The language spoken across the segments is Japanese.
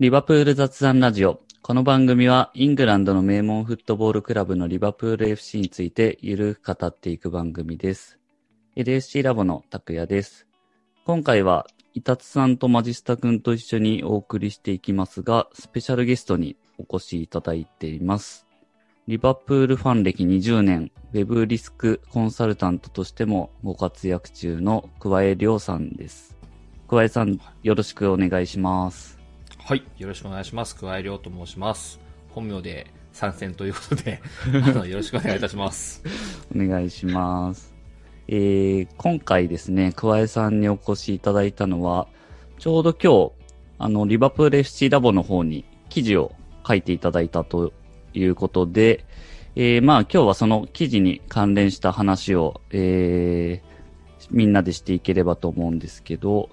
リバプール雑談ラジオ。この番組はイングランドの名門フットボールクラブのリバプール FC についてゆるく語っていく番組です。LSC ラボの拓也です。今回は、イタツさんとマジスタ君と一緒にお送りしていきますが、スペシャルゲストにお越しいただいています。リバプールファン歴20年、ウェブリスクコンサルタントとしてもご活躍中の桑江亮さんです。桑江さん、よろしくお願いします。はい。よろしくお願いします。桑井亮と申します。本名で参戦ということで、よろしくお願いいたします。お願いします。えー、今回ですね、桑江さんにお越しいただいたのは、ちょうど今日、あの、リバプール FC ラボの方に記事を書いていただいたということで、えー、まあ今日はその記事に関連した話を、えー、みんなでしていければと思うんですけど、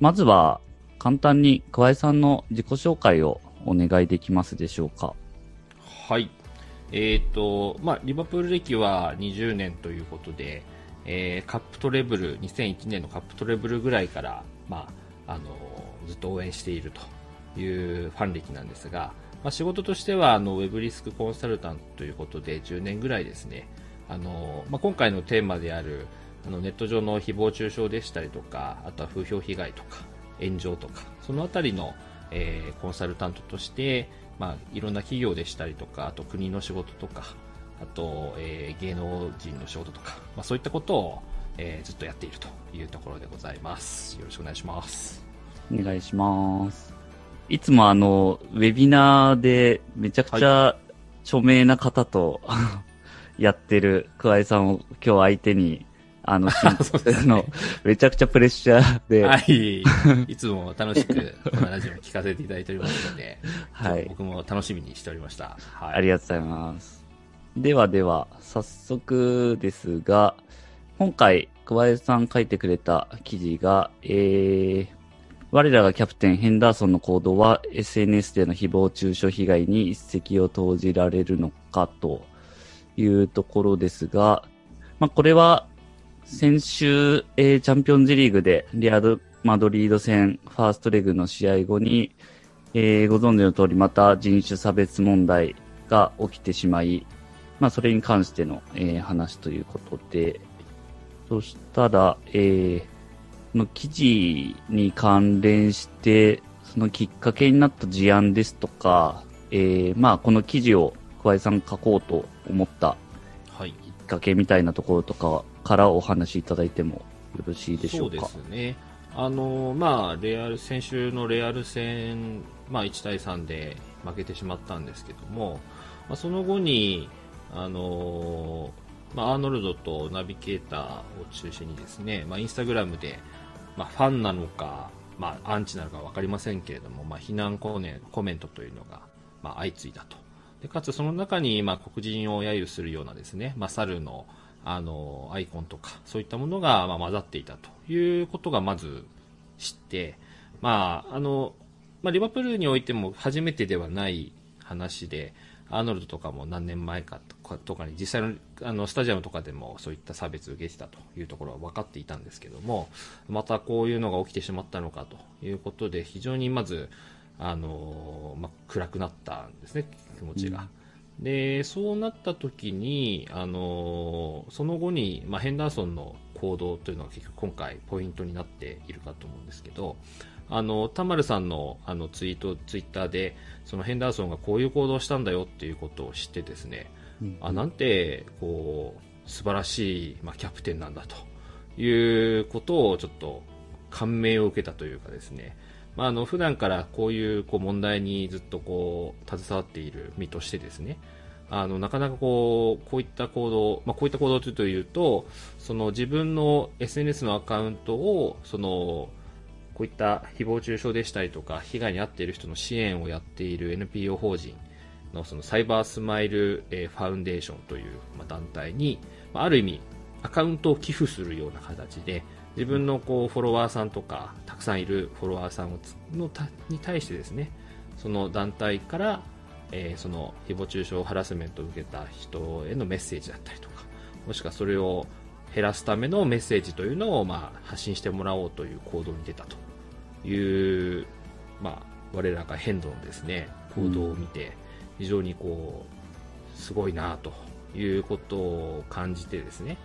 まずは簡単に桑江さんの自己紹介をお願いできますでしょうか？はい。えっ、と、まあ、リバプール歴は20年ということで、えーカップトレブル、2001年のカップトレブルぐらいから、まあ、あの、ずっと応援しているというファン歴なんですが、まあ、仕事としては、あの、ウェブリスクコンサルタントということで、10年ぐらいですね、あの、まあ、今回のテーマである、あの、ネット上の誹謗中傷でしたりとか、あとは風評被害とか、炎上とか、そのあたりの、えーコンサルタントとして、まあ、いろんな企業でしたりとか、あと国の仕事とか、あと、えー芸能人の仕事とか、まあ、そういったことを、えーずっとやっているというところでございます。よろしくお願いします。お願いします。いつもあの、ウェビナーでめちゃくちゃ著名な方と、やってる桑井さんを今日相手に、あの、あのめちゃくちゃプレッシャーで、はい。いつも楽しく、このラジオを聞かせていただいておりますので、はい僕も楽しみにしておりました。はい。ありがとうございます。ではでは、早速ですが、今回、桑江さん書いてくれた記事が、えー、我らがキャプテンヘンダーソンの行動は SNS での誹謗中傷被害に一石を投じられるのかというところですが、まあ、これは先週、えーチャンピオンズリーグでリアルマドリード戦ファーストレグの試合後に、えーご存知の通りまた人種差別問題が起きてしまい、まあそれに関しての、えー話ということで、そしたら、えーその記事に関連して、そのきっかけになった事案ですとか、えーまあこの記事を桑井さん書こうと思ったはい。きっかけみたいなところとかからお話しいただいてもよろしいでしょうか？そうですね。あのまあ、レアル先週のレアル戦、まあ、1対3で負けてしまったんですけども、まあ、その後に、あのまあ、アーノルドとナビゲーターを中心にですね、まあ、インスタグラムで、まあ、ファンなのか、まあ、アンチなのか分かりませんけれども、まあ、非難コメコメントというのが、まあ、相次いだと。でかつその中に、まあ、黒人を揶揄するようなですね、まあ、猿のあのアイコンとかそういったものが、ま、混ざっていたということがまず知って、まああのまあ、リバプールにおいても初めてではない話でアーノルドとかも何年前かとかに実際のあのスタジアムとかでもそういった差別を受けてたというところは分かっていたんですけどもまたこういうのが起きてしまったのかということで非常にまずあの、まあ、暗くなったんですね気持ちが。でそうなった時に、あのその後に、まあ、ヘンダーソンの行動というのが結局今回ポイントになっているかと思うんですけどあの田丸さんのあのツイートツイッターでそのヘンダーソンがこういう行動をしたんだよっていうことを知ってですねうん。あなんてこう素晴らしい、まあ、キャプテンなんだということをちょっと感銘を受けたというかですねまあ、あの普段からこういうこう問題にずっとこう携わっている身としてですね。あのなかなかこうこういった行動、まあ、こういった行動というとその自分の SNS のアカウントをそのこういった誹謗中傷でしたりとか被害に遭っている人の支援をやっている NPO 法人のそのサイバースマイル、ファウンデーションという、団体に、ある意味アカウントを寄付するような形で自分のこうフォロワーさんとかたくさんいるフォロワーさんをのに対してですねその団体から、えーその誹謗中傷ハラスメントを受けた人へのメッセージだったりとかもしくはそれを減らすためのメッセージというのを、まあ、発信してもらおうという行動に出たという、まあ、我らが変動のですね。行動を見て、非常にこうすごいなということを感じてですね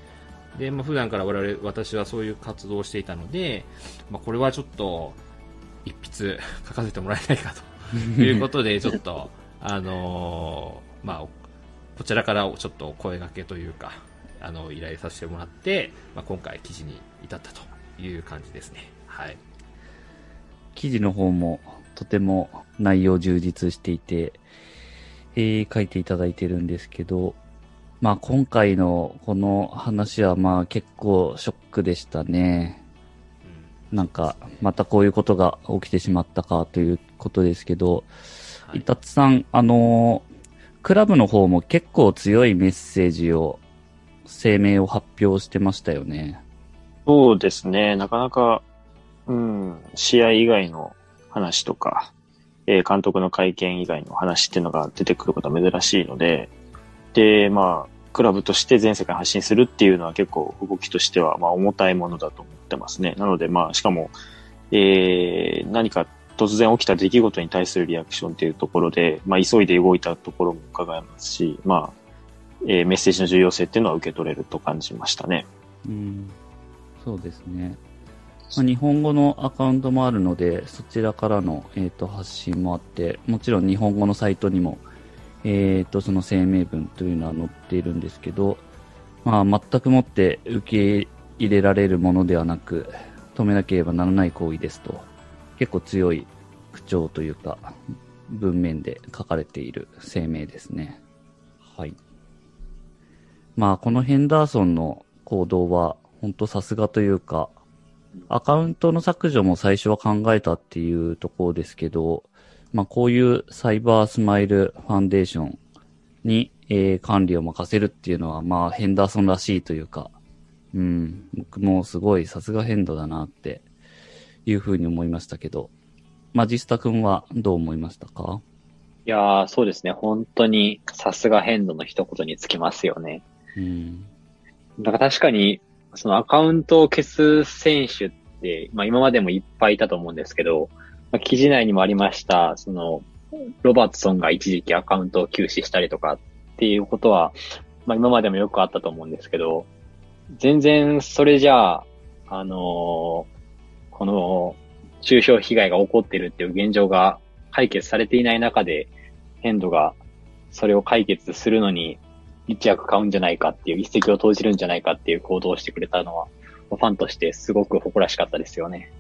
で、まあ、普段から我々私はそういう活動をしていたので、まあ、これはちょっと一筆 書かせてもらえないかと。いうことでちょっとあのー、まあこちらからちょっと声掛けというかあの依頼させてもらって、まあ、今回記事に至ったという感じですね。はい。記事の方もとても内容充実していて、えー、書いていただいてるんですけど、まあ今回のこの話はまあ結構ショックでしたね。なんか、またこういうことが起きてしまったかということですけど、はい、たつさん、あのクラブの方も結構強いメッセージを、声明を発表してましたよね。そうですね。なかなか、うん、試合以外の話とか、えー、監督の会見以外の話っていうのが出てくることは珍しいので、で、まあ、クラブとして全世界発信するっていうのは結構動きとしては、まあ、重たいものだと思ってますね。なので、まあ、しかも、えー、何か突然起きた出来事に対するリアクションっていうところで、まあ、急いで動いたところも伺えますし、まあ、えー、メッセージの重要性っていうのは受け取れると感じましたね。うん、そうですね。まあ、日本語のアカウントもあるので、そちらからの、えーと、発信もあって、もちろん日本語のサイトにも、えーと、その声明文というのは載っているんですけど、まあ、全くもって受け入れられるものではなく、止めなければならない行為ですと、結構強い口調というか、文面で書かれている声明ですね。はい。まあ、このヘンダーソンの行動は、本当さすがというか、アカウントの削除も最初は考えたっていうところですけど、まあこういうサイバースマイルファンデーションに、えー、管理を任せるっていうのは、まあヘンダーソンらしいというか、うん、僕もすごいさすがヘンドだなっていうふうに思いましたけど、マジスタ君はどう思いましたか？いやー、そうですね。本当にさすがヘンドの一言につきますよね。うん。だから確かにそのアカウントを消す選手って、まあ今までもいっぱいいたと思うんですけど、まあ、記事内にもありました、その、ロバートソンが一時期アカウントを休止したりとかっていうことは、まあ今までもよくあったと思うんですけど、全然それじゃあ、あのー、この中傷被害が起こってるっていう現状が解決されていない中で、ヘンドがそれを解決するのに一役買うんじゃないかっていう、一石を投じるんじゃないかっていう行動をしてくれたのは、ファンとしてすごく誇らしかったですよね。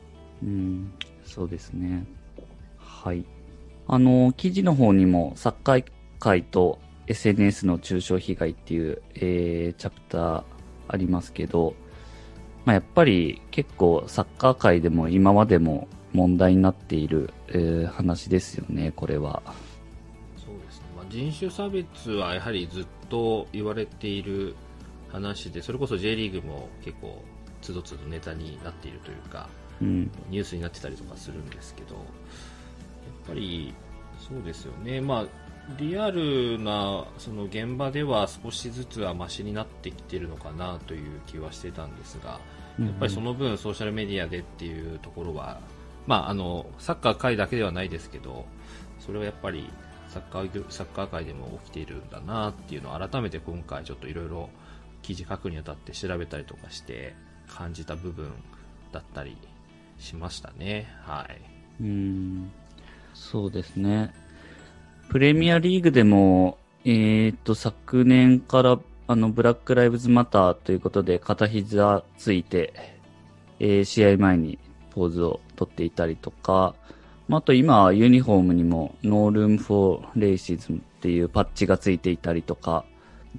うん、そうですね。はい。あの、記事の方にも、サッカー界と SNS の中傷被害っていう、えー、チャプターありますけど、まあ、やっぱり結構サッカー界でも今までも問題になっている、えー、話ですよね、これは。そうですね。ま人種差別はやはりずっと言われている話でそれこそ J リーグも結構つどつどネタになっているというか、ニュースになってたりとかするんですけどやっぱりそうですよね、まあ、リアルなその現場では少しずつはマシになってきてるのかなという気はしてたんですが、やっぱりその分ソーシャルメディアでっていうところは、まあ、あのサッカー界だけではないですけどそれはやっぱりサッカーサッカー界でも起きているんだなっていうのを改めて今回ちょっといろいろ記事書くにあたって調べたりとかして感じた部分だったりしましたね。はい。うん。そうですね。プレミアリーグでも、えっ、と、昨年からあの、ブラックライブズマターということで片膝ついて、えー、試合前にポーズをとっていたりとか、あと今、ユニフォームにも No Room for Racism っていうパッチがついていたりとか、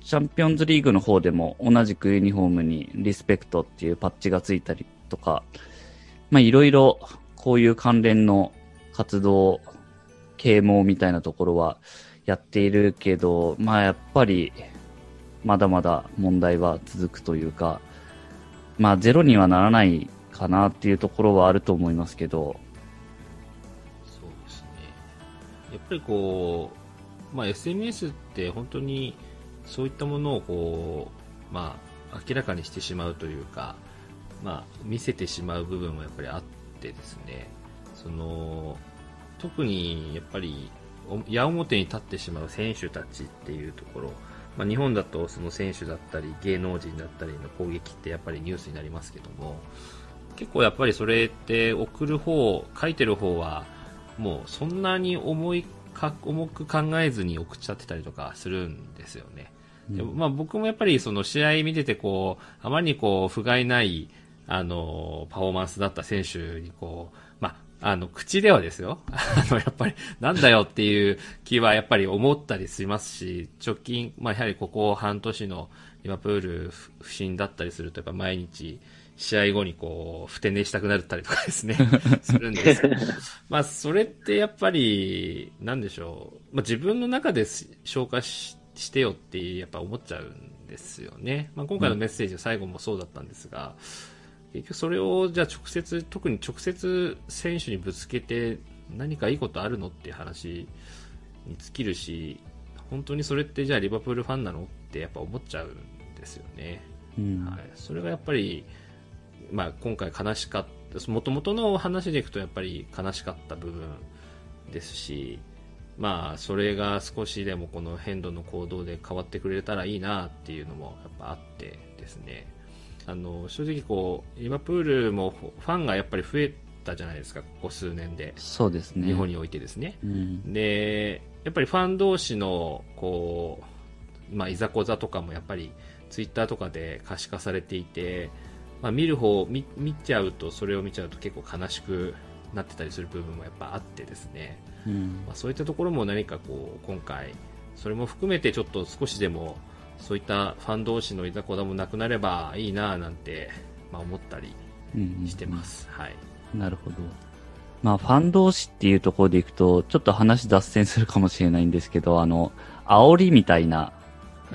チャンピオンズリーグの方でも同じくユニフォームにリスペクトっていうパッチがついたりとか、まあいろいろこういう関連の活動、啓蒙みたいなところはやっているけど、まあやっぱりまだまだ問題は続くというか、まあゼロにはならないかなっていうところはあると思いますけど、そうですね。やっぱりこう、まあ、SNS って本当にそういったものをこう、まあ、明らかにしてしまうというか、まあ、見せてしまう部分もやっぱりあってですね。その特にやっぱり矢面に立ってしまう選手たちっていうところ、まあ、日本だとその選手だったり芸能人だったりの攻撃ってやっぱりニュースになりますけども。結構やっぱりそれって送る方書いてる方はもうそんなに重いか重く考えずに送っちゃってたりとかするんですよね。でまあ、僕もやっぱりその試合見ててこうあまりにこう不甲斐ないあのパフォーマンスだった選手にこう、まあ、あの口ではですよ あのやっぱりなんだよっていう気はやっぱり思ったりしますし直近、まあ、やはりここ半年のリバプール不振だったりするとやっぱ毎日試合後にこう、ふて寝したくなったりとかですね、するんですけど。まあ、それってやっぱり、なんでしょう。まあ、自分の中で消化ししてよってやっぱ思っちゃうんですよね。まあ、今回のメッセージ最後もそうだったんですが、うん、結局それをじゃあ直接、特に直接選手にぶつけて何かいいことあるのっていう話に尽きるし、本当にそれってじゃあリバプールファンなのってやっぱ思っちゃうんですよね。うん、はい。それがやっぱり、まあ、今回悲しかった、もともとの話でいくとやっぱり悲しかった部分ですし、まあ、それが少しでもこの変動の行動で変わってくれたらいいなっていうのもやっぱあってですね、あの、正直こう、リバプールもファンがやっぱり増えたじゃないですか、ここ数年で。そうですね。日本においてですね。うん、で、やっぱりファン同士の、こう、まあ、いざこざとかもやっぱり、ツイッターとかで可視化されていて、まあ、見る方見見ちゃうとそれを見ちゃうと結構悲しくなってたりする部分もやっぱあってですね、うん、まあ、そういったところも何かこう今回それも含めてちょっと少しでもそういったファン同士のいざこざもなくなればいいななんて、まあ、思ったりしてます、うんうん、はい、なるほどまあファン同士っていうところでいくとちょっと話脱線するかもしれないんですけどあの煽りみたいな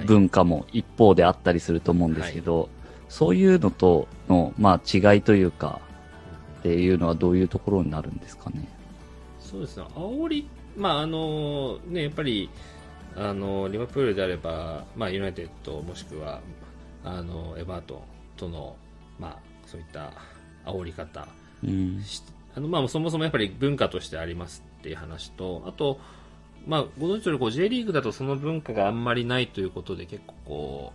文化も一方であったりすると思うんですけど、はいそういうのとの、まあ、違いというか、っていうのはどういうところになるんですかね。そうですね。煽り、まあ、あの、ね、やっぱり、あの、リバプールであれば、まあ、ユナイテッドもしくは、あの、エバートンとの、まあ、そういった煽り方、うん、あの、まあ、そもそもやっぱり文化としてありますっていう話と、あと、まあ、ご存知のようにこう J リーグだとその文化があんまりないということで結構こ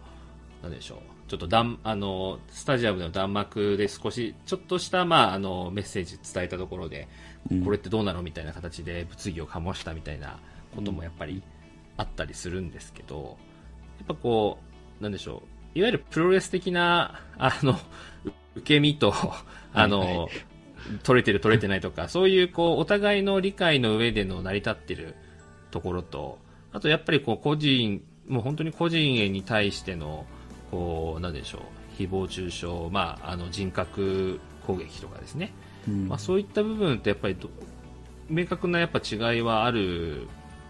う、なんでしょう。ちょっとだんあのスタジアムの弾幕で少しちょっとした、まあ、あのメッセージ伝えたところで、うん、これってどうなのみたいな形で物議を醸したみたいなこともやっぱりあったりするんですけど、やっぱこう、なんでしょう、いわゆるプロレス的な、あの、受け身と、あの、はい。はい、取れてる取れてないとか、そういうこう、お互いの理解の上での成り立ってるところと、あとやっぱりこう、個人、もう本当に個人に対しての、こう、なんでしょう、誹謗中傷、まあ、あの人格攻撃とかですね、うん、まあ、そういった部分ってやっぱり明確なやっぱ違いはある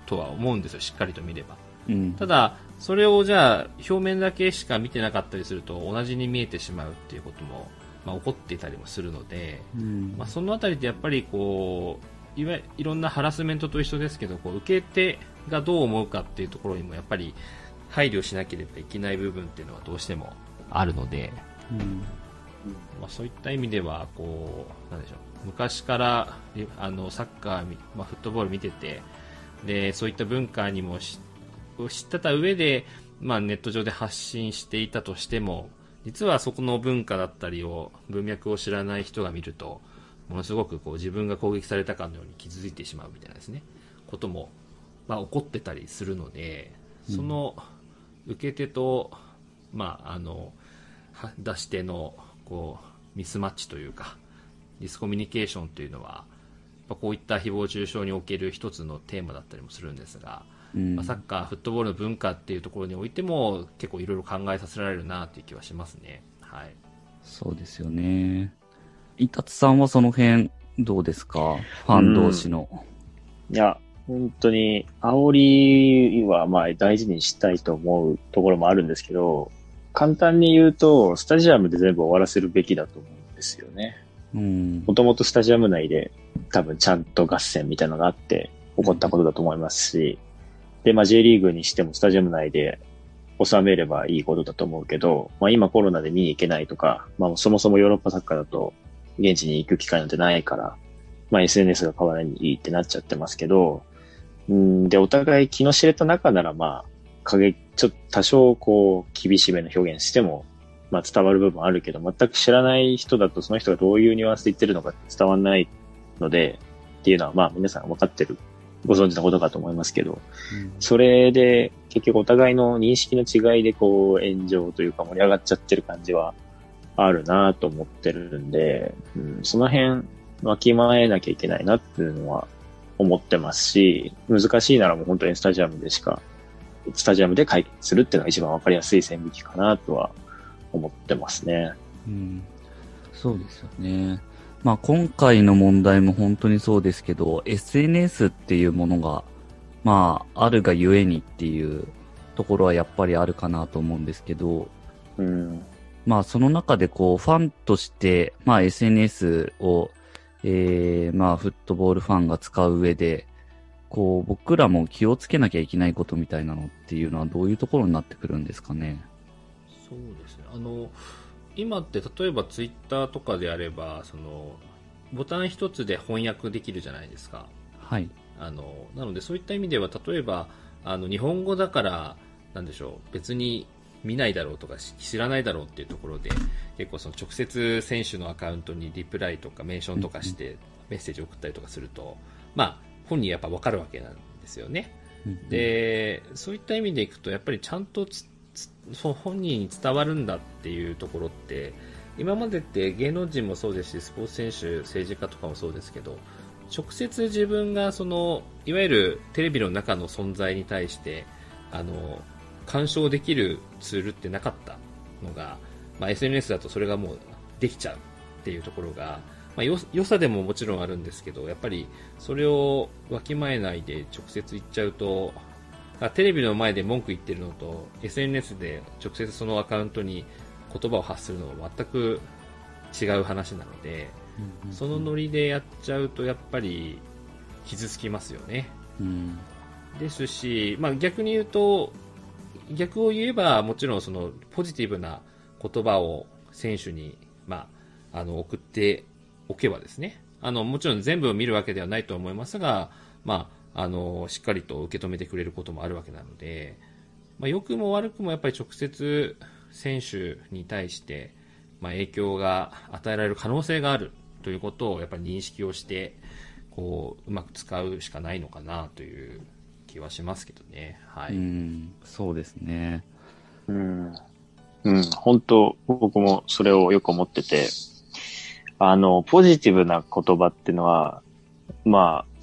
とは思うんですよ、しっかりと見れば。うん、ただ、それをじゃあ表面だけしか見てなかったりすると同じに見えてしまうっていうことも、まあ、起こっていたりもするので、うん、まあ、そのあたりでやっぱりこういわいろんなハラスメントと一緒ですけどこう受け手がどう思うかっていうところにもやっぱり配慮しなければいけない部分っていうのはどうしてもあるので、うん。まあ、そういった意味ではこうなんでしょう昔からあのサッカー、まあ、フットボール見ててでそういった文化にも知ってた上で、まあ、ネット上で発信していたとしても実はそこの文化だったりを文脈を知らない人が見るとものすごくこう自分が攻撃されたかのように気づいてしまうみたいなですね。ことも、まあ、起こってたりするのでその、うん受け手と、まあ、あの出し手のこうミスマッチというかディスコミュニケーションというのはこういった誹謗中傷における一つのテーマだったりもするんですが、うん、まあ、サッカー、フットボールの文化っていうところにおいても結構いろいろ考えさせられるなという気はしますね。はい、そうですよね。伊達さんはその辺どうですか？ファン同士の。うん、いや、本当に、煽りはまあ大事にしたいと思うところもあるんですけど、簡単に言うと、スタジアムで全部終わらせるべきだと思うんですよね。もともとスタジアム内で多分ちゃんと合戦みたいなのがあって起こったことだと思いますし、で、まあ J リーグにしてもスタジアム内で収めればいいことだと思うけど、まあ今コロナで見に行けないとか、まあそもそもヨーロッパサッカーだと現地に行く機会なんてないから、まあ SNS が代わりにいいってなっちゃってますけど、うんで、お互い気の知れた中ならまあ、影、ちょっと多少こう、厳しめの表現しても、まあ伝わる部分あるけど、全く知らない人だとその人がどういうニュアンスで言ってるのか伝わらないので、っていうのはまあ皆さん分かってる、ご存知のことかと思いますけど、うん、それで結局お互いの認識の違いでこう炎上というか盛り上がっちゃってる感じはあるなと思ってるんで、うん、その辺わきまえなきゃいけないなっていうのは思ってますし、難しいならもう本当にスタジアムでしか、スタジアムで解決するっていうのが一番わかりやすい線引きかなとは思ってますね。うん。そうですよね。まあ今回の問題も本当にそうですけど、SNS っていうものが、まああるがゆえにっていうところはやっぱりあるかなと思うんですけど、うん。まあその中でこうファンとして、まあ SNS をえー、まあ、フットボールファンが使う上で、こう、僕らも気をつけなきゃいけないことみたいなのっていうのはどういうところになってくるんですかね？そうですね。あの、今って例えばツイッターとかであれば、その、ボタン一つで翻訳できるじゃないですか。はい。あの、なのでそういった意味では、例えば、あの、日本語だから、なんでしょう、別に見ないだろうとか知らないだろうっていうところで結構その直接選手のアカウントにリプライとかメンションとかしてメッセージを送ったりとかすると、まあ、本人やっぱ分かるわけなんですよね。でそういった意味でいくとやっぱりちゃんとその本人に伝わるんだっていうところって今までって芸能人もそうですしスポーツ選手政治家とかもそうですけど直接自分がそのいわゆるテレビの中の存在に対してあの干渉できるツールってなかったのが、まあ、SNS だとそれがもうできちゃうっていうところが、まあ、よ良さでももちろんあるんですけどやっぱりそれをわきまえないで直接言っちゃうとテレビの前で文句言ってるのと SNS で直接そのアカウントに言葉を発するのは全く違う話なので、そのノリでやっちゃうとやっぱり傷つきますよね。うん、ですし、まあ、逆に言うと逆を言えば、もちろんそのポジティブな言葉を選手に、まあ、あの、送っておけばですね、あの、もちろん全部を見るわけではないと思いますが、まあ、あの、しっかりと受け止めてくれることもあるわけなので、まあ、良くも悪くもやっぱり直接選手に対して、まあ、影響が与えられる可能性があるということをやっぱり認識をして、こう、うまく使うしかないのかなという気はしますけどね。はい。うん、そうですね。うん。うん、本当僕もそれをよく思ってて、あの、ポジティブな言葉っていうのは、まあ、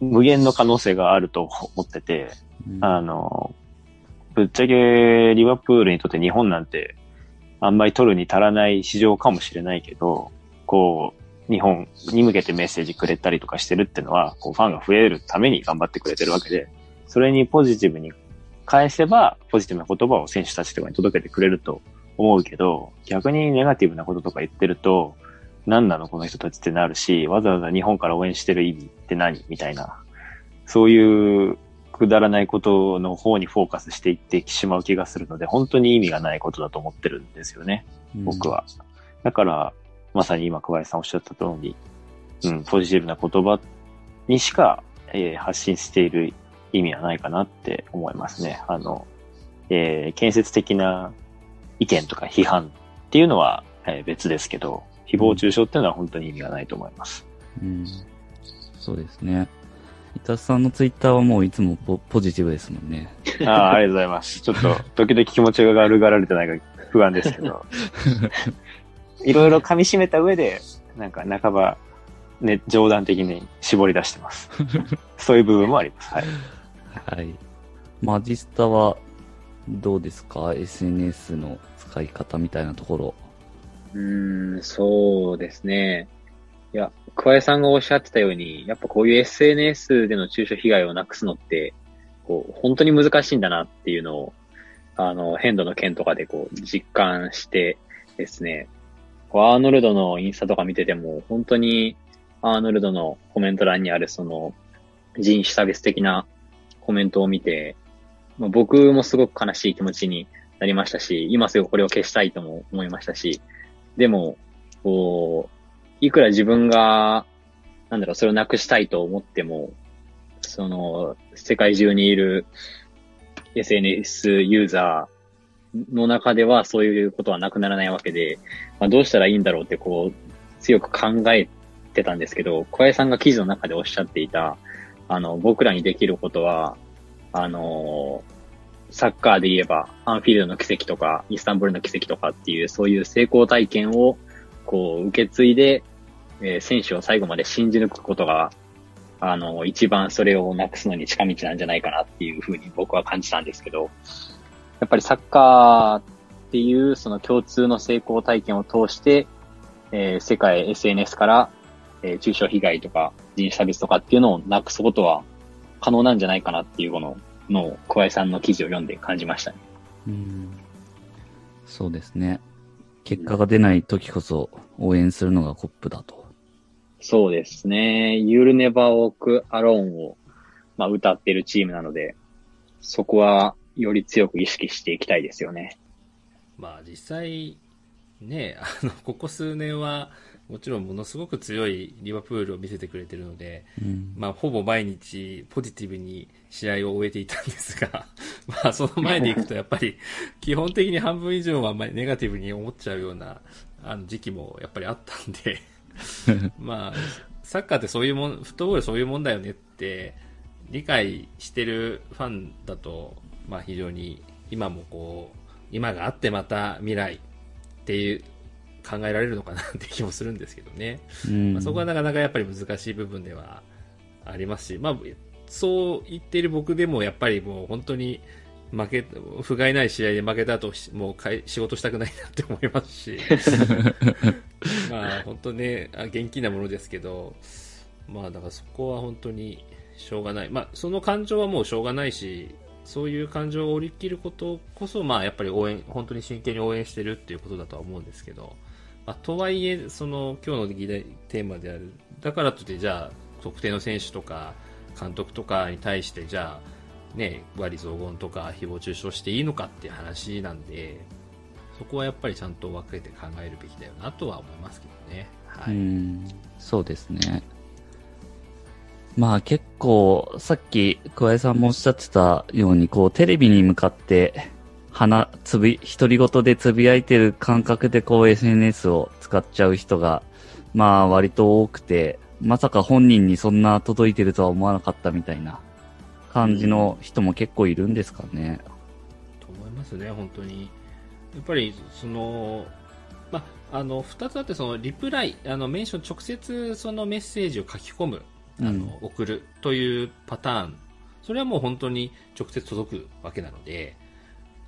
無限の可能性があると思ってて、うん、あの、ぶっちゃけリバプールにとって日本なんてあんまり取るに足らない市場かもしれないけど、こう、日本に向けてメッセージくれたりとかしてるっていうのは、こうファンが増えるために頑張ってくれてるわけで、それにポジティブに返せば、ポジティブな言葉を選手たちとかに届けてくれると思うけど、逆にネガティブなこととか言ってると、何なのこの人たちってなるし、わざわざ日本から応援してる意味って何？みたいな。そういうくだらないことの方にフォーカスしていってしまう気がするので、本当に意味がないことだと思ってるんですよね。僕は。だから、まさに今小林さんおっしゃった通り、うん、ポジティブな言葉にしか、えー、発信している意味はないかなって思いますね。あの、えー、建設的な意見とか批判っていうのは、えー、別ですけど、誹謗中傷っていうのは本当に意味がないと思います。うん。そうですね。伊達さんのツイッターはもういつもポポジティブですもんね。ああ、ありがとうございます。ちょっと、時々気持ちが悪がられてないか不安ですけど。いろいろ噛み締めた上で、なんか半ば、ね、冗談的に絞り出してます。そういう部分もあります。はい。はい。マジスタはどうですか ?SNS の使い方みたいなところ。うん、そうですね。いや、桑井さんがおっしゃってたように、やっぱこういう SNS での中傷被害をなくすのって、こう、本当に難しいんだなっていうのを、あの、変動の件とかでこう、実感してですね、アーノルドのインスタとか見てても、本当にアーノルドのコメント欄にあるその人種差別的なコメントを見て、まあ、僕もすごく悲しい気持ちになりましたし、今すぐこれを消したいとも思いましたし、でも、こう、いくら自分が、なんだろう、それをなくしたいと思っても、その、世界中にいる SNS ユーザーの中ではそういうことはなくならないわけで、まあ、どうしたらいいんだろうってこう、強く考えてたんですけど、小林さんが記事の中でおっしゃっていた、あの、僕らにできることは、あの、サッカーで言えば、アンフィールドの奇跡とか、イスタンブールの奇跡とかっていう、そういう成功体験を、こう、受け継いで、えー、選手を最後まで信じ抜くことが、あの、一番それをなくすのに近道なんじゃないかなっていうふうに僕は感じたんですけど、やっぱりサッカーっていうその共通の成功体験を通して、えー、世界 SNS から、えー、中傷被害とか人種差別とかっていうのをなくすことは可能なんじゃないかなっていうこののを小林さんの記事を読んで感じましたね。うん。そうですね。結果が出ない時こそ応援するのがコップだと。そうですね。You'll Never Walk Alone を、まあ、歌ってるチームなので、そこはより強く意識していきたいですよね。まあ実際、ね、あの、ここ数年は、もちろんものすごく強いリバプールを見せてくれてるので、うん、まあ、ほぼ毎日ポジティブに試合を終えていたんですが、まあ、その前でいくとやっぱり 基本的に半分以上はネガティブに思っちゃうようなあの時期もやっぱりあったんで まあ、サッカーってそういうもん、フットボールそういうもんだよねって理解してるファンだと、まあ非常に今もこう、今があってまた未来っていう考えられるのかなって気もするんですけどね。まあ、そこはなかなかやっぱり難しい部分ではありますし、まあ、そう言っている僕でもやっぱりもう本当に負け、不甲斐ない試合で負けた後、もうかい仕事したくないなって思いますし、まあ本当ね、元気なものですけど、まあだからそこは本当にしょうがない。まあその感情はもうしょうがないし、そういう感情を折り切ることこそ、まあやっぱり応援、本当に真剣に応援してるっていうことだとは思うんですけど、まあ、とはいえ、その今日の議題テーマである、だからといってじゃあ特定の選手とか監督とかに対してじゃあね、割増言とか誹謗中傷していいのかっていう話なんで、そこはやっぱりちゃんと分けて考えるべきだよなとは思いますけどね。はい。うんそうですね。まあ結構、さっき桑井さんもおっしゃってたように、こうテレビに向かって鼻、つぶ、独り言でつぶやいてる感覚でこう SNS を使っちゃう人が、まあ割と多くて、まさか本人にそんな届いてるとは思わなかったみたいな感じの人も結構いるんですかね。と思いますね、本当に。やっぱり、その、まあ、の、二つあって、その、リプライ、あの、メンション、直接そのメッセージを書き込む、あの、うん、送るというパターン。それはもう本当に直接届くわけなので、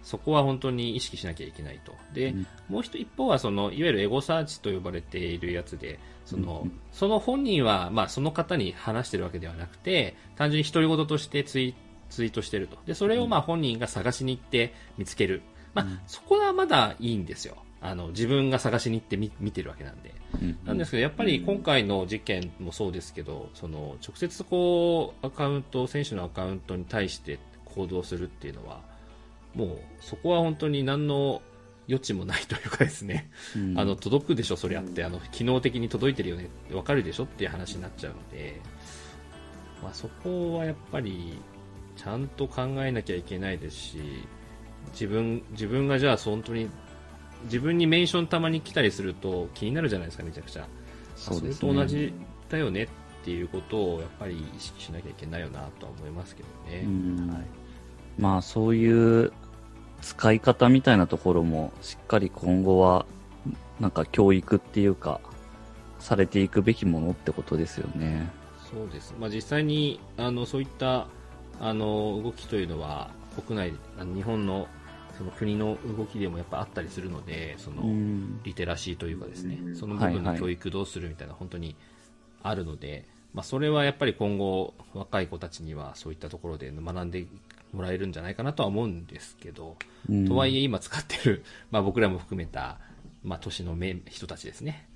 そこは本当に意識しなきゃいけないと。で、うん、もう一方はその、いわゆるエゴサーチと呼ばれているやつで、その、うん、その本人は、まあ、その方に話してるわけではなくて、単純に独り言としてツイツイートしてると。で、それをまあ本人が探しに行って見つける。まあ、そこはまだいいんですよ。あの、自分が探しに行って見見てるわけなんで。なんですけど、やっぱり今回の事件もそうですけど、その、直接こう、アカウント、選手のアカウントに対して行動するっていうのは、もうそこは本当に何の余地もないというかですね、うん、あの届くでしょ、そりゃって、あの機能的に届いてるよねって分かるでしょっていう話になっちゃうので、まあ、そこはやっぱりちゃんと考えなきゃいけないですし、自分自分がじゃあ本当に自分にメンションたまに来たりすると気になるじゃないですか、めちゃくちゃ。そ、ね、れと同じだよねっていうことをやっぱり意識しなきゃいけないよなとは思いますけどね。はい、まあそういう使い方みたいなところもしっかり今後はなんか教育っていうかされていくべきものってことですよね。そうです。まあ、実際にあのそういったあの動きというのは国内あの日本のその国の動きでもやっぱあったりするので、そのリテラシーというかですね、その部分の教育どうするみたいな本当にあるので、まあ、それはやっぱり今後若い子たちにはそういったところで学んでもらえるんじゃないかなとは思うんですけど、うん、とはいえ今使ってる、まあ、僕らも含めた、まあ、都市の人たちですね、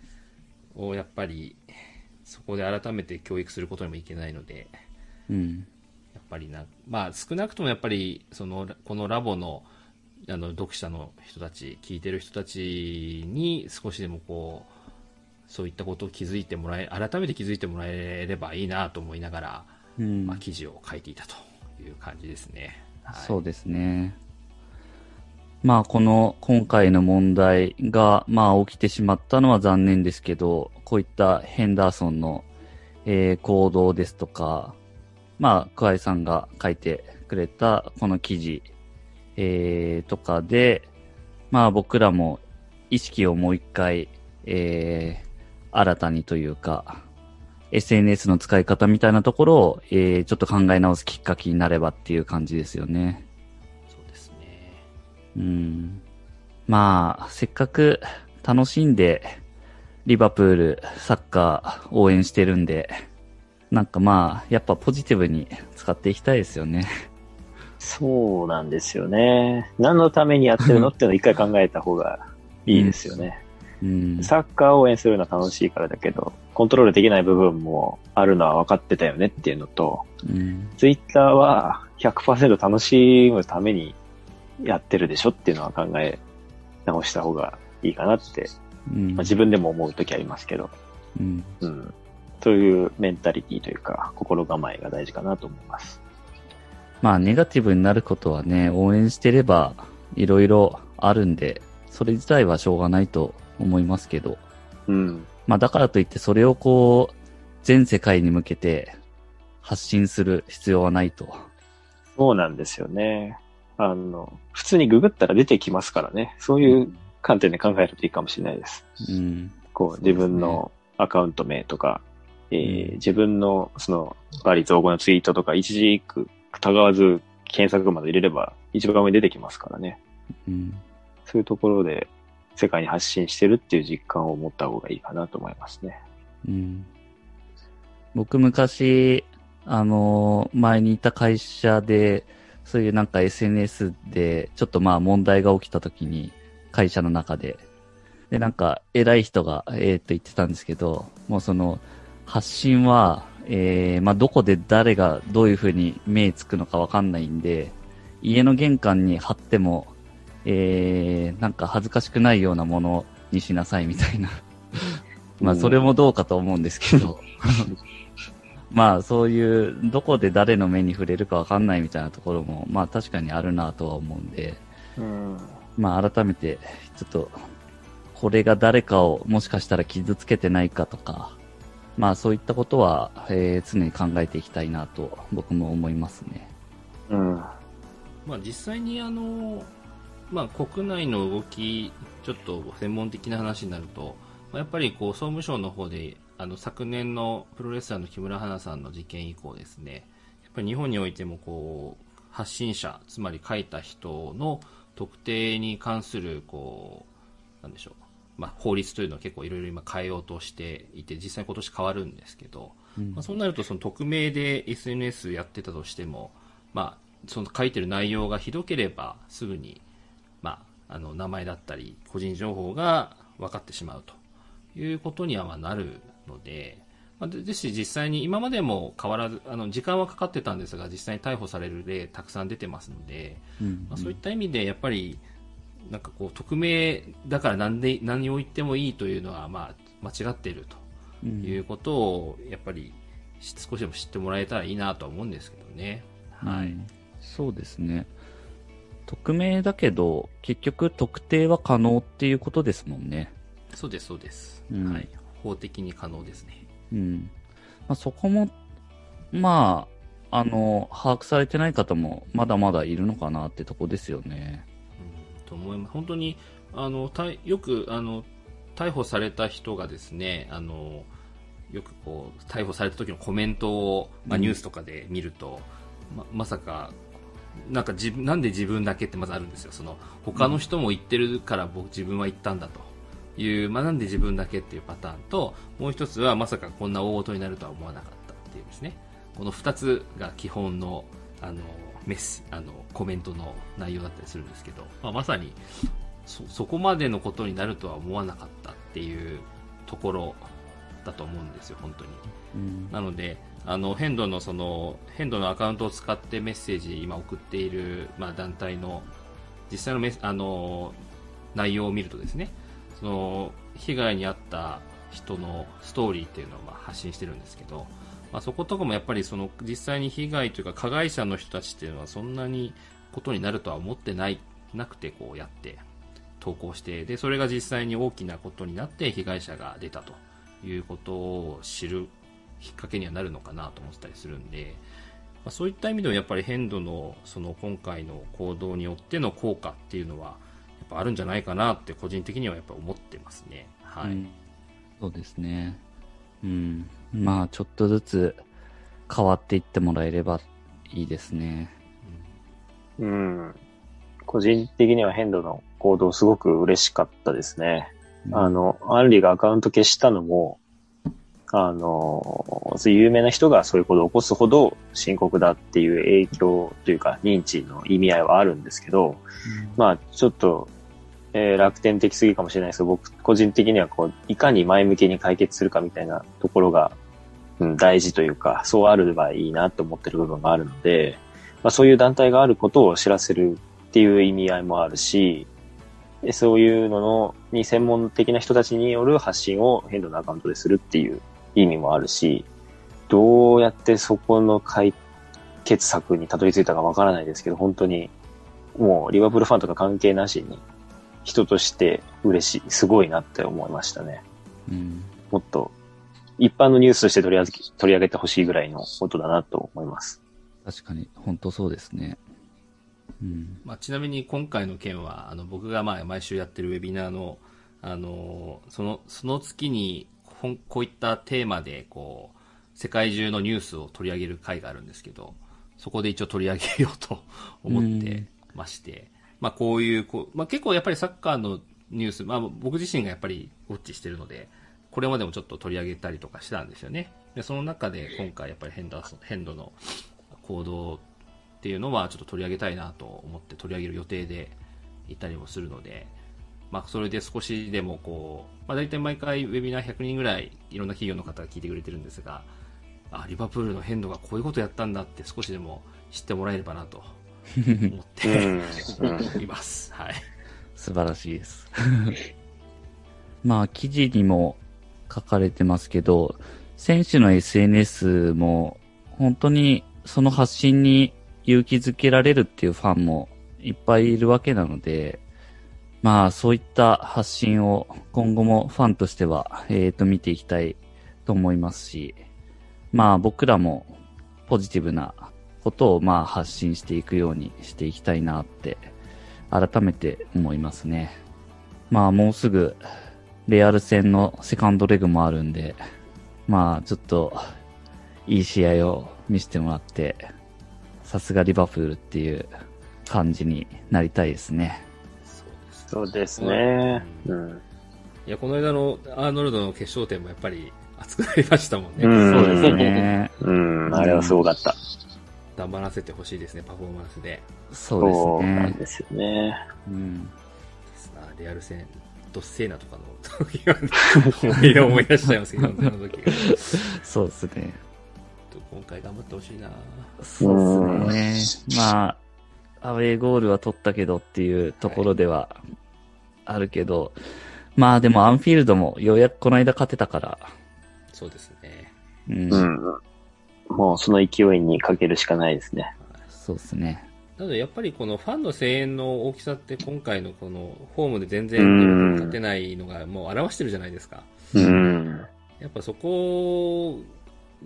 をやっぱりそこで改めて教育することにもいけないので、うん、やっぱりな、まあ、少なくともやっぱりそのこのラボのあの読者の人たち聞いてる人たちに少しでもこうそういったことを気づいてもらえ、改めて気づいてもらえればいいなと思いながら、うん、まあ、記事を書いていたという感じですね。はい、そうですね。まあ、この今回の問題が、まあ、起きてしまったのは残念ですけど、こういったヘンダーソンの、えー、行動ですとか、まあ、桑井さんが書いてくれたこの記事、えー、とかで、まあ僕らも意識をもう一回、えー、新たにというか、SNS の使い方みたいなところを、えー、ちょっと考え直すきっかけになればっていう感じですよね。そうですね。うん。まあ、せっかく楽しんで、リバプール、サッカー応援してるんで、なんかまあ、やっぱポジティブに使っていきたいですよね。そうなんですよね。何のためにやってるのっていうのを一回考えた方がいいですよね。うん、サッカーを応援するのは楽しいからだけど、コントロールできない部分もあるのは分かってたよねっていうのと、うん、ツイッターは100%楽しむためにやってるでしょっていうのは考え直した方がいいかなって、うん、まあ、自分でも思う時ありますけど、うん、うん、そういうメンタリティというか心構えが大事かなと思います。まあ、ネガティブになることはね、応援してれば、いろいろあるんで、それ自体はしょうがないと思いますけど。うん。まあ、だからといって、それをこう、全世界に向けて発信する必要はないと。そうなんですよね。あの、普通にググったら出てきますからね。そういう観点で考えるといいかもしれないです。うん。こう、自分のアカウント名とか、えー、自分の、その、バリ造語のツイートとか、一時句疑わず検索まで入れれば一番上に出てきますからね。うん、そういうところで世界に発信してるっていう実感を持った方がいいかなと思いますね。うん、僕昔、あの、前にいた会社で、そういうなんか SNS でちょっとまあ問題が起きた時に会社の中で、でなんか偉い人がええー、と言ってたんですけど、もうその発信はえー、まあ、どこで誰がどういう風に目つくのかわかんないんで、家の玄関に貼っても、えー、なんか恥ずかしくないようなものにしなさいみたいな。まあ、それもどうかと思うんですけど。まあ、そういう、どこで誰の目に触れるかわかんないみたいなところも、まあ、確かにあるなとは思うんで、うん、まあ、改めて、ちょっと、これが誰かをもしかしたら傷つけてないかとか、まあそういったことは、えー、常に考えていきたいなと僕も思いますね。うん。まあ実際にあの、まあ国内の動き、ちょっと専門的な話になると、やっぱりこう総務省の方で、あの昨年のプロレスラーの木村花さんの事件以降ですね、やっぱり日本においてもこう、発信者、つまり書いた人の特定に関する、こう、なんでしょう、まあ、法律というのは結構いろいろ今変えようとしていて、実際今年変わるんですけど、うん、まあ、そうなるとその匿名で SNS やってたとしても、まあ、その書いてる内容がひどければすぐに、まあ、あの名前だったり個人情報が分かってしまうということにはまなるので、まあ、ですし実際に今までも変わらずあの時間はかかってたんですが実際に逮捕される例たくさん出てますので、うんうん、まあ、そういった意味でやっぱりなんかこう、匿名だから何で、何を言ってもいいというのは、まあ、間違っているということを、やっぱり、少しでも知ってもらえたらいいなとは思うんですけどね。はい、うん。そうですね。匿名だけど、結局特定は可能っていうことですもんね。そうです、そうです。うん、はい。法的に可能ですね。うん。まあ、そこも、まあ、あの、把握されてない方もまだまだいるのかなってとこですよね。と思います。本当に、あの、よく、あの、逮捕された人がですね、あの、よくこう、逮捕された時のコメントを、まあ、ニュースとかで見ると、うん、ままさか、なんか自分、なんで自分だけってまずあるんですよ。その、他の人も言ってるから僕、自分は言ったんだという、まあ、なんで自分だけっていうパターンと、もう一つはまさかこんな大事になるとは思わなかったっていうですね。この二つが基本の、あの、メスあのコメントの内容だったりするんですけど、まあ、まさにそそこまでのことになるとは思わなかったっていうところだと思うんですよ、本当に。うん、なので、あの、変動のその、変動のアカウントを使ってメッセージ今送っている、まあ、団体の実際のメあの、内容を見るとですね、その、被害に遭った人のストーリーっていうのをまあ発信してるんですけど、まあ、そことかもやっぱりその実際に被害というか加害者の人たちっていうのはそんなにことになるとは思ってないなくてこうやって投稿してでそれが実際に大きなことになって被害者が出たということを知るきっかけにはなるのかなと思ってたりするんで、まあ、そういった意味でもやっぱり変動のその今回の行動によっての効果っていうのはやっぱあるんじゃないかなって個人的にはやっぱ思ってますね。はい。うん、そうですね。うん。まあちょっとずつ変わっていってもらえればいいですね。うん。個人的には変動の行動すごく嬉しかったですね。うん、あの、アンリがアカウント消したのも、あの、有名な人がそういうことを起こすほど深刻だっていう影響というか認知の意味合いはあるんですけど、うん、まあちょっと、えー、楽天的すぎかもしれないですけど、僕個人的にはこう、いかに前向きに解決するかみたいなところが、うん、大事というか、そうあればいいなと思ってる部分があるので、まあそういう団体があることを知らせるっていう意味合いもあるし、そういうののに専門的な人たちによる発信を変動のアカウントでするっていう意味もあるし、どうやってそこの解決策にたどり着いたかわからないですけど、本当にもうリバプールファンとか関係なしに人として嬉しい、すごいなって思いましたね。うん、もっと一般のニュースとして取り上げ取り上げてほしいぐらいのことだなと思います。確かに、本当そうですね。うん、まあ、ちなみに今回の件は、あの僕がまあ毎週やってるウェビナーの、あのそのその月にこういったテーマでこう世界中のニュースを取り上げる回があるんですけど、そこで一応取り上げようと 思ってまして、まあこういうこう、まあ、結構やっぱりサッカーのニュース、まあ僕自身がやっぱりウォッチしてるので、これまでもちょっと取り上げたりとかしたんですよね。で、その中で今回やっぱりヘンダーソン、ヘンドの行動っていうのはちょっと取り上げたいなと思って取り上げる予定でいたりもするので、まあ、それで少しでもこう、まあ、大体毎回ウェビナー100人ぐらいいろんな企業の方が聞いてくれてるんですが、あ、リバプールの変動がこういうことやったんだって少しでも知ってもらえればなと思っています。はい。素晴らしいです。まあ、記事にも書かれてますけど、選手の SNS も本当にその発信に勇気づけられるっていうファンもいっぱいいるわけなので、まあそういった発信を今後もファンとしては、えっ、ー、と見ていきたいと思いますし、まあ僕らもポジティブなことをまあ発信していくようにしていきたいなって改めて思いますね。まあもうすぐレアル戦のセカンドレグもあるんで、まあちょっといい試合を見せてもらって、さすがリバプールっていう感じになりたいですね。そうですね。うん。いや、この間のアーノルドの決勝点もやっぱり熱くなりましたもんね。うん、そうですね。うん、あれはすごかった。黙らせてほしいですね、パフォーマンスで。そうですね。そうなんですよね。うん。レアル戦、ドッセーナとかの時は、思い出しちゃいますけど、あの時 そうですね。今回頑張ってほしいなそうですね。まあ、アウェーゴールは取ったけどっていうところではあるけど、はい、まあでもアンフィールドもようやくこの間勝てたから。そうですね。うん。うん、もうその勢いにかけるしかないですね。そうですね。なのでやっぱりこのファンの声援の大きさって今回のこのホームで全然勝てないのがもう表してるじゃないですか。うん。やっぱそこ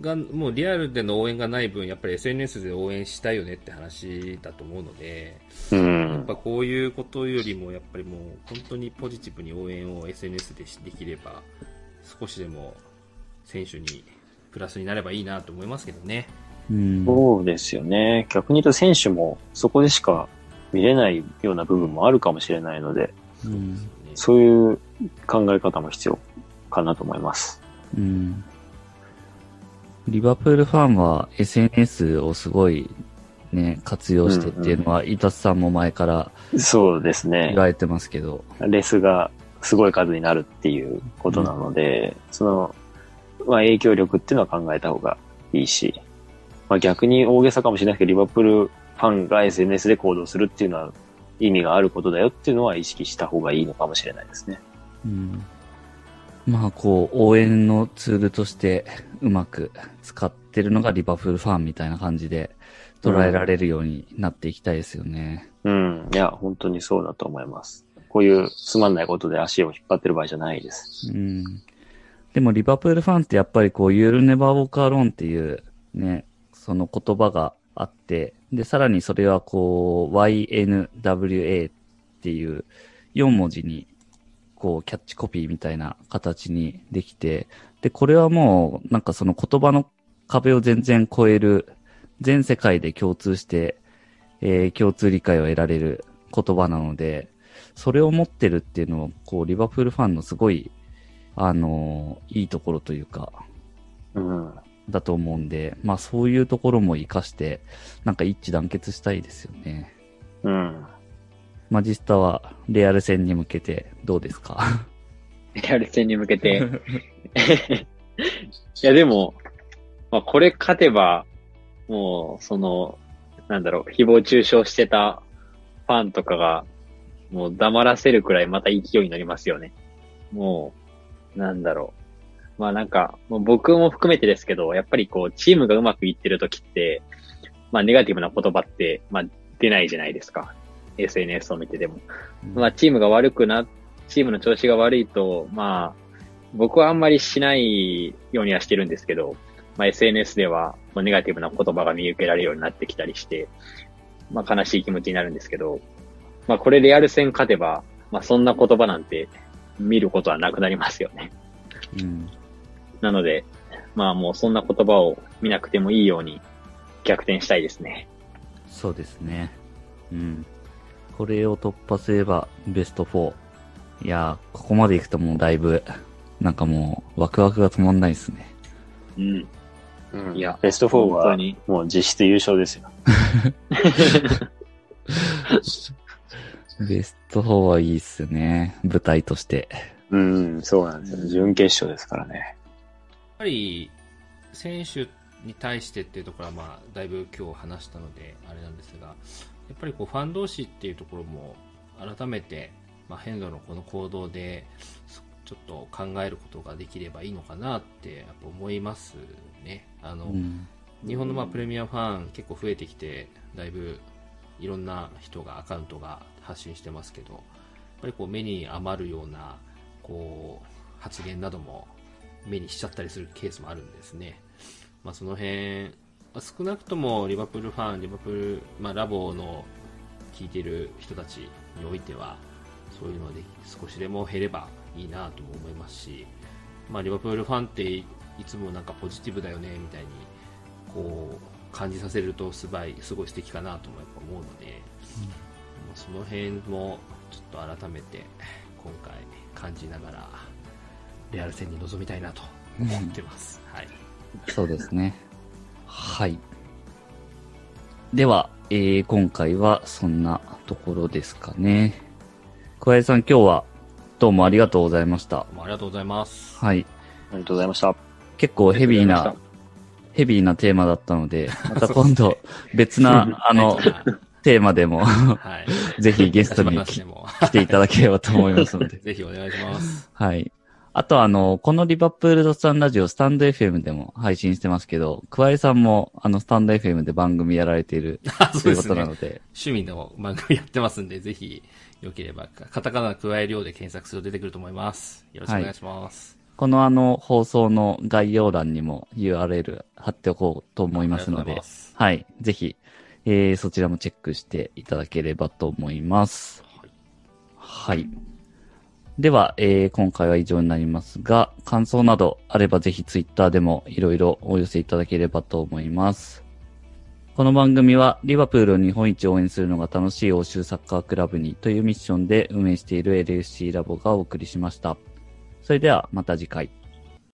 が、もうリアルでの応援がない分、やっぱり SNS で応援したいよねって話だと思うので、うん、やっぱこういうことよりも、やっぱりもう本当にポジティブに応援を SNS でできれば、少しでも選手にプラスになればいいなと思いますけどね。うん、そうですよね。逆に言うと選手もそこでしか見れないような部分もあるかもしれないので、うん、そういう考え方も必要かなと思います。うんリバプールファンは SNS をすごいね、活用してっていうのは、伊達さんも前からそうですね。言われてますけど。レスがすごい数になるっていうことなので、うん、その、まあ影響力っていうのは考えた方がいいし、まあ逆に大げさかもしれないけど、リバプールファンが SNS で行動するっていうのは意味があることだよっていうのは意識した方がいいのかもしれないですね。うん。まあこう、応援のツールとしてうまく使ってるのがリバプールファンみたいな感じで捉えられるようになっていきたいですよね。うん。いや、本当にそうだと思います。こういうつまんないことで足を引っ張ってる場合じゃないです。うん。でもリバプールファンってやっぱりこう、ユールネバーウォーカーロンっていうね、その言葉があって、で、さらにそれはこう、YNWA っていう4文字にこう、キャッチコピーみたいな形にできて、で、これはもう、なんかその言葉の壁を全然超える、全世界で共通して、えー、共通理解を得られる言葉なので、それを持ってるっていうのは、こう、リバプールファンのすごい、あのー、いいところというか、うん。だと思うんで、まあそういうところも活かして、なんか一致団結したいですよね。うん。マジスタはレアル戦に向けてどうですか？レアル戦に向けて いやでも、まあこれ勝てば、もうその、なんだろう、誹謗中傷してたファンとかが、もう黙らせるくらいまた勢いになりますよね。もう、なんだろう。まあなんか、もう僕も含めてですけど、やっぱりこう、チームがうまくいってる時って、まあネガティブな言葉って、まあ出ないじゃないですか。SNS を見てでも。まあ、チームが悪くな、チームの調子が悪いと、まあ、僕はあんまりしないようにはしてるんですけど、まあ、SNS では、まあ、ネガティブな言葉が見受けられるようになってきたりして、まあ、悲しい気持ちになるんですけど、まあ、これレアル戦勝てば、まあ、そんな言葉なんて見ることはなくなりますよね。うん。なので、まあもうそんな言葉を見なくてもいいように逆転したいですね。そうですね。うん。これを突破すればベスト4。いやー、ここまで行くともうだいぶ、なんかもう、ワクワクが止まんないですね。うん。うん、いや、ベスト4は、もう実質優勝ですよ。ベスト4はいいっすね。舞台として。うん、そうなんですよ。準決勝ですからね。やっぱり、選手に対してっていうところは、まあ、だいぶ今日話したので、あれなんですが、やっぱりこうファン同士っていうところも改めて、まあ、変動のこの行動でちょっと考えることができればいいのかなってやっぱ思いますね。あの、うん、日本のまあプレミアファン結構増えてきてだいぶいろんな人がアカウントが発信してますけどやっぱりこう目に余るようなこう発言なども目にしちゃったりするケースもあるんですね。まあ、その辺少なくともリバプールファン、リバプール、まあ、ラボの聞いている人たちにおいては、そういうので少しでも減ればいいなと思いますし、まあ、リバプールファンっていつもなんかポジティブだよねみたいにこう感じさせるとすごいすごい素敵かなともやっぱ思うので、うん、その辺もちょっと改めて今回感じながらレアル戦に臨みたいなと思ってます。はい、そうですね。はい。では、えー、今回はそんなところですかね。小江さん、今日はどうもありがとうございました。ありがとうございます。はい。ありがとうございました。結構ヘビーな、ヘビーなテーマだったので、また今度別な、あの、テーマでもはい、ぜひゲストに来ていただければと思いますので。ぜひお願いします。はい。あとあの、このリバプールドスタンラジオ、スタンド FM でも配信してますけど、桑井さんもあの、スタンド FM で番組やられている ということなので。趣味の番組やってますんで、ぜひ、よければ、カタカナ加え量で検索すると出てくると思います。よろしくお願いします。はい、このあの、放送の概要欄にも URL 貼っておこうと思いますので、はい。ぜひ、えー、そちらもチェックしていただければと思います。はい。はいでは、えー、今回は以上になりますが、感想などあればぜひツイッターでもいろいろお寄せいただければと思います。この番組は、リバプールを日本一応援するのが楽しい欧州サッカークラブにというミッションで運営している LFC ラボがお送りしました。それではまた次回。